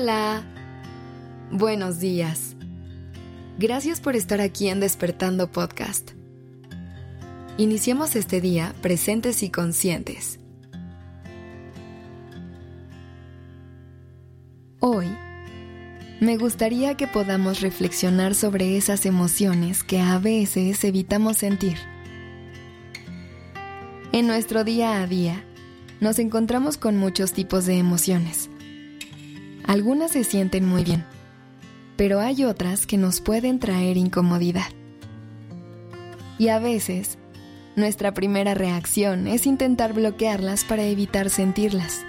Hola. Buenos días. Gracias por estar aquí en Despertando Podcast. Iniciemos este día presentes y conscientes. Hoy, me gustaría que podamos reflexionar sobre esas emociones que a veces evitamos sentir. En nuestro día a día, nos encontramos con muchos tipos de emociones algunas se sienten muy bien, pero hay otras que nos pueden traer incomodidad. Y a veces, nuestra primera reacción es intentar bloquearlas para evitar sentirlas.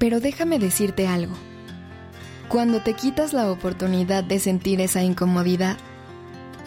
Pero déjame decirte algo. Cuando te quitas la oportunidad de sentir esa incomodidad,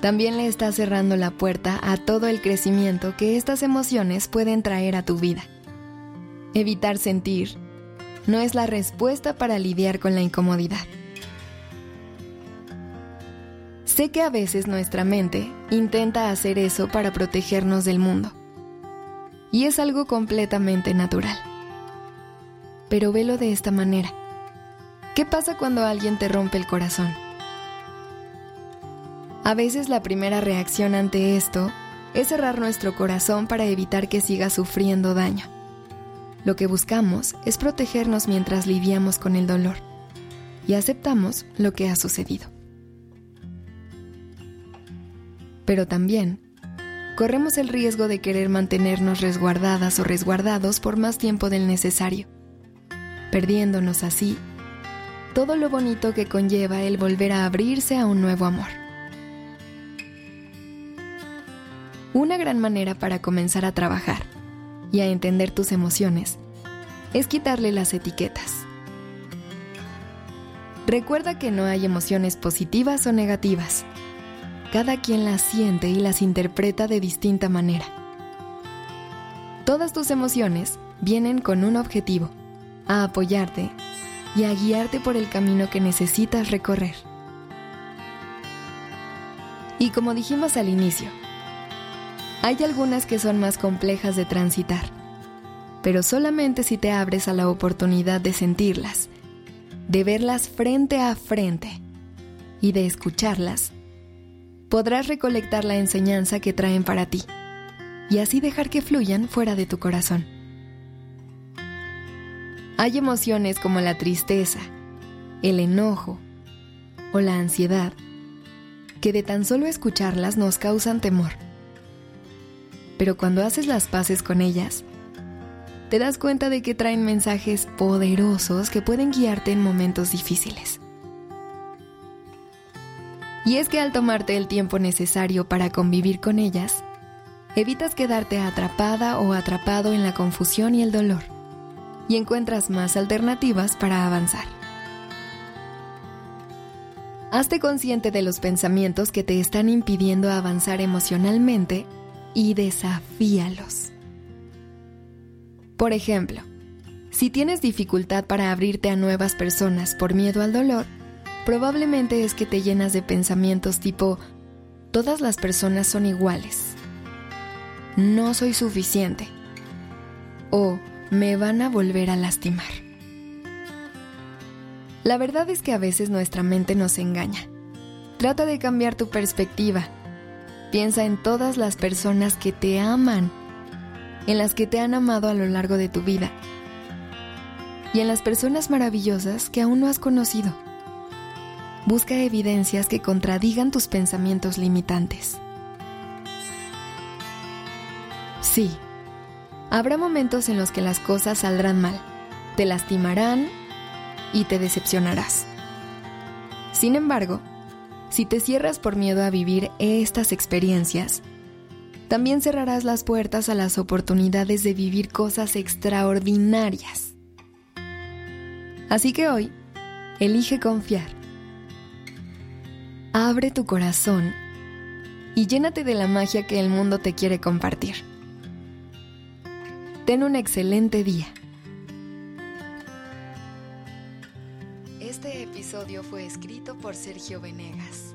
también le estás cerrando la puerta a todo el crecimiento que estas emociones pueden traer a tu vida. Evitar sentir no es la respuesta para lidiar con la incomodidad. Sé que a veces nuestra mente intenta hacer eso para protegernos del mundo. Y es algo completamente natural. Pero velo de esta manera. ¿Qué pasa cuando alguien te rompe el corazón? A veces la primera reacción ante esto es cerrar nuestro corazón para evitar que siga sufriendo daño. Lo que buscamos es protegernos mientras lidiamos con el dolor y aceptamos lo que ha sucedido. Pero también corremos el riesgo de querer mantenernos resguardadas o resguardados por más tiempo del necesario, perdiéndonos así todo lo bonito que conlleva el volver a abrirse a un nuevo amor. Una gran manera para comenzar a trabajar y a entender tus emociones es quitarle las etiquetas. Recuerda que no hay emociones positivas o negativas. Cada quien las siente y las interpreta de distinta manera. Todas tus emociones vienen con un objetivo, a apoyarte y a guiarte por el camino que necesitas recorrer. Y como dijimos al inicio, hay algunas que son más complejas de transitar, pero solamente si te abres a la oportunidad de sentirlas, de verlas frente a frente y de escucharlas, podrás recolectar la enseñanza que traen para ti y así dejar que fluyan fuera de tu corazón. Hay emociones como la tristeza, el enojo o la ansiedad que de tan solo escucharlas nos causan temor pero cuando haces las paces con ellas, te das cuenta de que traen mensajes poderosos que pueden guiarte en momentos difíciles. Y es que al tomarte el tiempo necesario para convivir con ellas, evitas quedarte atrapada o atrapado en la confusión y el dolor, y encuentras más alternativas para avanzar. Hazte consciente de los pensamientos que te están impidiendo avanzar emocionalmente y desafíalos. Por ejemplo, si tienes dificultad para abrirte a nuevas personas por miedo al dolor, probablemente es que te llenas de pensamientos tipo, todas las personas son iguales, no soy suficiente o me van a volver a lastimar. La verdad es que a veces nuestra mente nos engaña. Trata de cambiar tu perspectiva Piensa en todas las personas que te aman, en las que te han amado a lo largo de tu vida y en las personas maravillosas que aún no has conocido. Busca evidencias que contradigan tus pensamientos limitantes. Sí, habrá momentos en los que las cosas saldrán mal, te lastimarán y te decepcionarás. Sin embargo, si te cierras por miedo a vivir estas experiencias, también cerrarás las puertas a las oportunidades de vivir cosas extraordinarias. Así que hoy, elige confiar. Abre tu corazón y llénate de la magia que el mundo te quiere compartir. Ten un excelente día. Este episodio fue escrito por Sergio Venegas.